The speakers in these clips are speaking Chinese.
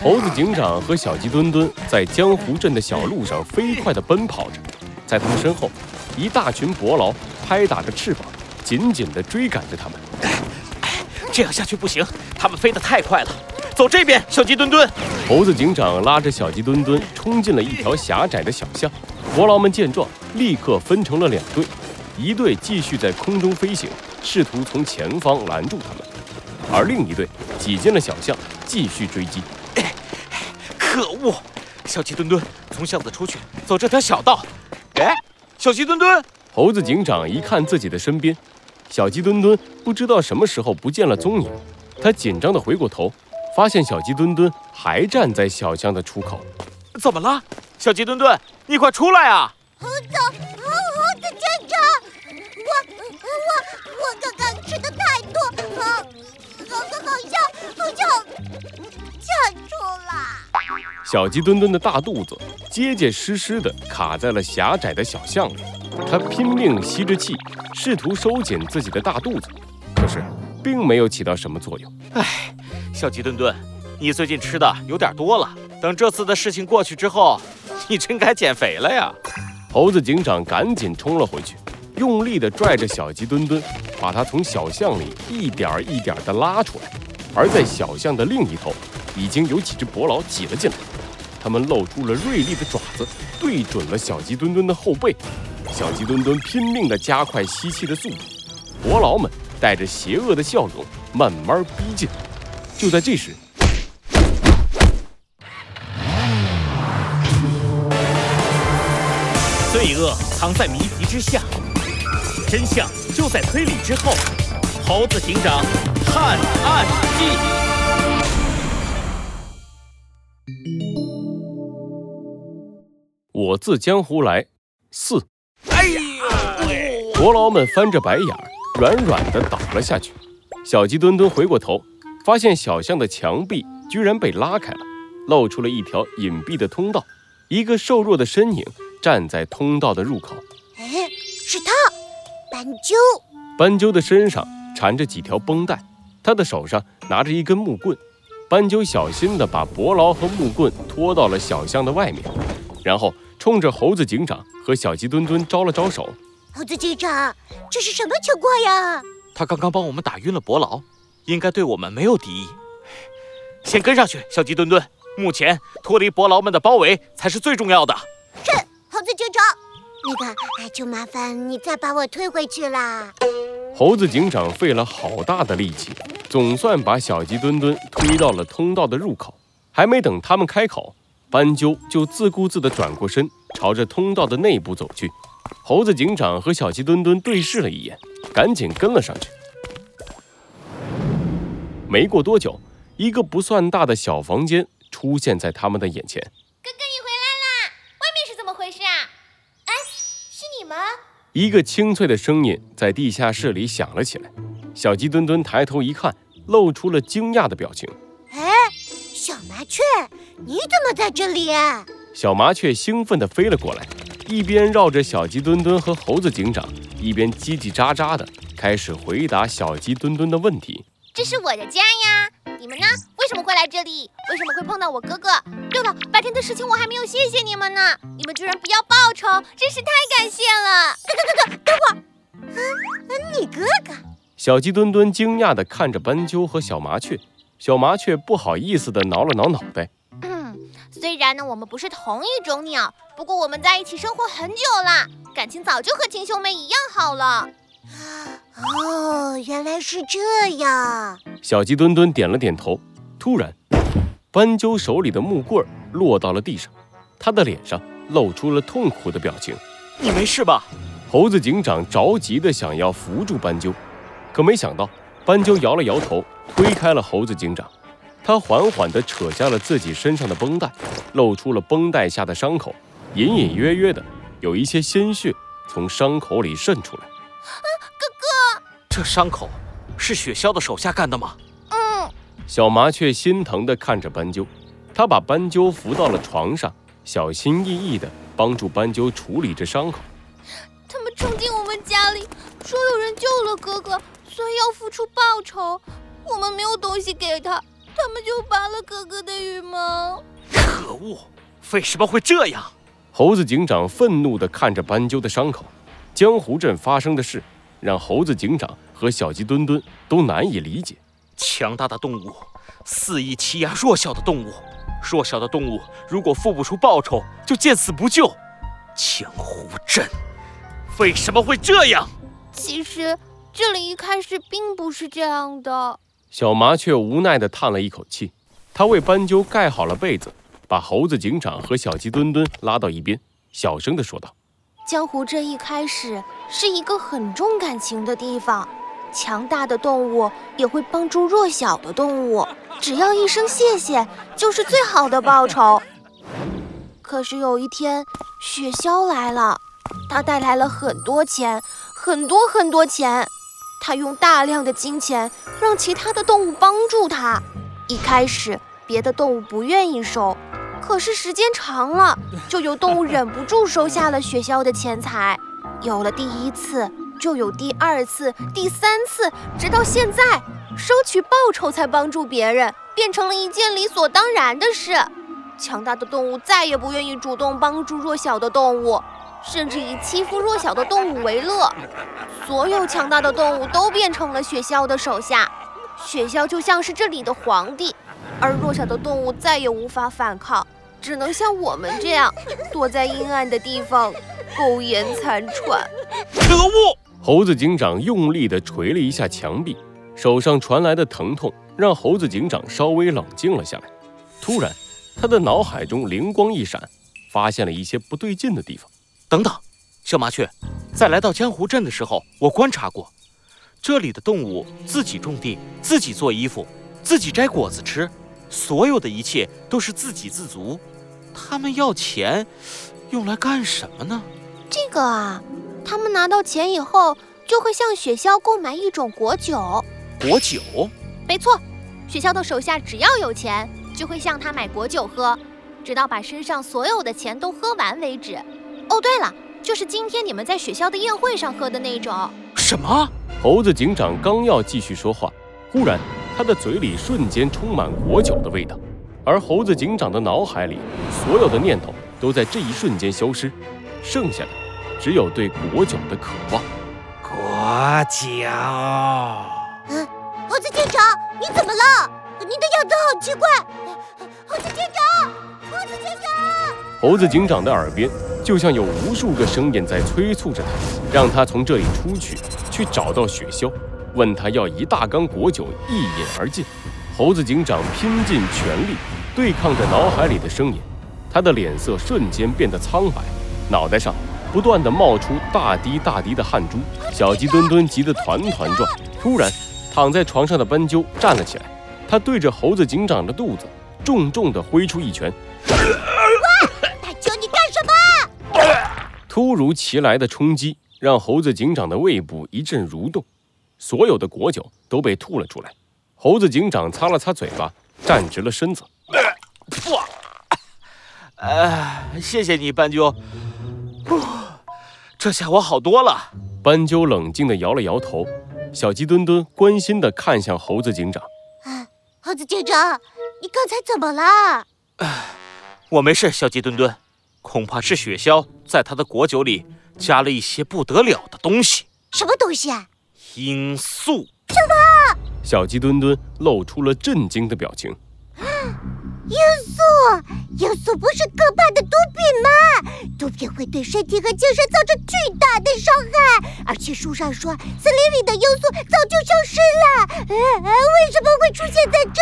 猴子警长和小鸡墩墩在江湖镇的小路上飞快地奔跑着，在他们身后，一大群伯劳拍打着翅膀，紧紧地追赶着他们。这样下去不行，他们飞得太快了。走这边，小鸡墩墩。猴子警长拉着小鸡墩墩冲进了一条狭窄的小巷。伯劳们见状，立刻分成了两队，一队继续在空中飞行，试图从前方拦住他们；而另一队挤进了小巷，继续追击。可恶！小鸡墩墩，从巷子出去，走这条小道。哎，小鸡墩墩！猴子警长一看自己的身边，小鸡墩墩不知道什么时候不见了踪影，他紧张地回过头。发现小鸡墩墩还站在小巷的出口，怎么了？小鸡墩墩，你快出来啊！猴子，小鸡墩墩的大肚子结结实实的卡在了狭窄的小巷里，它拼命吸着气，试图收紧自己的大肚子，可是并没有起到什么作用。唉。小鸡墩墩，你最近吃的有点多了。等这次的事情过去之后，你真该减肥了呀！猴子警长赶紧冲了回去，用力地拽着小鸡墩墩，把他从小巷里一点一点地拉出来。而在小巷的另一头，已经有几只伯劳挤了进来，他们露出了锐利的爪子，对准了小鸡墩墩的后背。小鸡墩墩拼命地加快吸气的速度，伯劳们带着邪恶的笑容慢慢逼近。就在这时，罪恶藏在谜题之下，真相就在推理之后。猴子警长探案记，我自江湖来四。哎呦！伯劳们翻着白眼，软软的倒了下去。小鸡墩墩回过头。发现小巷的墙壁居然被拉开了，露出了一条隐蔽的通道。一个瘦弱的身影站在通道的入口。哎，是他，斑鸠。斑鸠的身上缠着几条绷带，他的手上拿着一根木棍。斑鸠小心地把伯劳和木棍拖到了小巷的外面，然后冲着猴子警长和小鸡墩墩招了招手。猴子警长，这是什么情况呀？他刚刚帮我们打晕了伯劳。应该对我们没有敌意，先跟上去，小鸡墩墩。目前脱离伯劳们的包围才是最重要的。是，猴子警长。那个，哎，就麻烦你再把我推回去啦。猴子警长费了好大的力气，总算把小鸡墩墩推到了通道的入口。还没等他们开口，斑鸠就自顾自地转过身，朝着通道的内部走去。猴子警长和小鸡墩墩对视了一眼，赶紧跟了上去。没过多久，一个不算大的小房间出现在他们的眼前。哥哥，你回来啦！外面是怎么回事啊？哎，是你们？一个清脆的声音在地下室里响了起来。小鸡墩墩抬头一看，露出了惊讶的表情。麻雀，你怎么在这里？小麻雀兴奋地飞了过来，一边绕着小鸡墩墩和猴子警长，一边叽叽喳喳地开始回答小鸡墩墩的问题。这是我的家呀，你们呢？为什么会来这里？为什么会碰到我哥哥？对了，白天的事情我还没有谢谢你们呢，你们居然不要报酬，真是太感谢了！哥哥哥哥，等会儿，啊，你哥哥？小鸡墩墩惊讶地看着斑鸠和小麻雀，小麻雀不好意思地挠了挠脑袋。嗯，虽然呢我们不是同一种鸟，不过我们在一起生活很久了，感情早就和亲兄妹一样好了。哦，原来是这样。小鸡墩墩点了点头。突然，斑鸠手里的木棍落到了地上，他的脸上露出了痛苦的表情。你没事吧？猴子警长着急的想要扶住斑鸠，可没想到，斑鸠摇了摇头，推开了猴子警长。他缓缓地扯下了自己身上的绷带，露出了绷带下的伤口，隐隐约约的有一些鲜血从伤口里渗出来。哥哥这伤口是雪橇的手下干的吗？嗯。小麻雀心疼地看着斑鸠，他把斑鸠扶到了床上，小心翼翼地帮助斑鸠处理着伤口。他们冲进我们家里，说有人救了哥哥，所以要付出报酬。我们没有东西给他，他们就拔了哥哥的羽毛。可恶！为什么会这样？猴子警长愤怒地看着斑鸠的伤口。江湖镇发生的事，让猴子警长和小鸡墩墩都难以理解。强大的动物肆意欺压弱小的动物，弱小的动物如果付不出报酬，就见死不救。江湖镇为什么会这样？其实这里一开始并不是这样的。小麻雀无奈地叹了一口气，它为斑鸠盖好了被子，把猴子警长和小鸡墩墩拉到一边，小声地说道：“江湖这一开始是一个很重感情的地方。”强大的动物也会帮助弱小的动物，只要一声谢谢，就是最好的报酬。可是有一天，雪橇来了，它带来了很多钱，很多很多钱。他用大量的金钱让其他的动物帮助他。一开始，别的动物不愿意收，可是时间长了，就有动物忍不住收下了雪橇的钱财。有了第一次。就有第二次、第三次，直到现在，收取报酬才帮助别人，变成了一件理所当然的事。强大的动物再也不愿意主动帮助弱小的动物，甚至以欺负弱小的动物为乐。所有强大的动物都变成了雪橇的手下，雪橇就像是这里的皇帝，而弱小的动物再也无法反抗，只能像我们这样，躲在阴暗的地方，苟延残喘。可恶！猴子警长用力地捶了一下墙壁，手上传来的疼痛让猴子警长稍微冷静了下来。突然，他的脑海中灵光一闪，发现了一些不对劲的地方。等等，小麻雀，在来到江湖镇的时候，我观察过，这里的动物自己种地，自己做衣服，自己摘果子吃，所有的一切都是自给自足。他们要钱，用来干什么呢？这个啊。他们拿到钱以后，就会向雪橇购买一种果酒。果酒？没错，雪橇的手下只要有钱，就会向他买果酒喝，直到把身上所有的钱都喝完为止。哦，对了，就是今天你们在学校的宴会上喝的那种。什么？猴子警长刚要继续说话，忽然他的嘴里瞬间充满果酒的味道，而猴子警长的脑海里所有的念头都在这一瞬间消失，剩下的。只有对果酒的渴望。果酒。嗯，猴子警长，你怎么了？你的样子好奇怪。猴子警长，猴子警长。猴子警长的耳边就像有无数个声音在催促着他，让他从这里出去，去找到雪橇，问他要一大缸果酒，一饮而尽。猴子警长拼尽全力对抗着脑海里的声音，他的脸色瞬间变得苍白，脑袋上。不断的冒出大滴大滴的汗珠，小鸡墩墩急得团团转。突然，躺在床上的斑鸠站了起来，他对着猴子警长的肚子重重的挥出一拳。突如其来的冲击让猴子警长的胃部一阵蠕动，所有的果酒都被吐了出来。猴子警长擦了擦嘴巴，站直了身子。哇！哎，谢谢你，斑鸠。这下我好多了。斑鸠冷静地摇了摇头，小鸡墩墩关心地看向猴子警长。啊，猴子警长，你刚才怎么了？唉，我没事，小鸡墩墩，恐怕是雪橇在他的果酒里加了一些不得了的东西。什么东西啊？罂粟。什么？小鸡墩墩露出了震惊的表情。罂粟，罂粟不是可怕的毒品吗？毒品会对身体和精神造成巨大的伤害，而且书上说，森林里的罂粟早就消失了。呃为什么会出现在这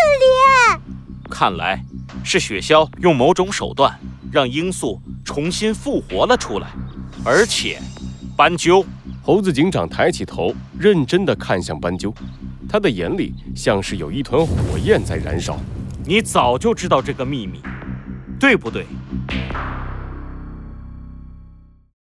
里？看来是雪橇用某种手段让罂粟重新复活了出来。而且，斑鸠，猴子警长抬起头，认真的看向斑鸠，他的眼里像是有一团火焰在燃烧。你早就知道这个秘密，对不对？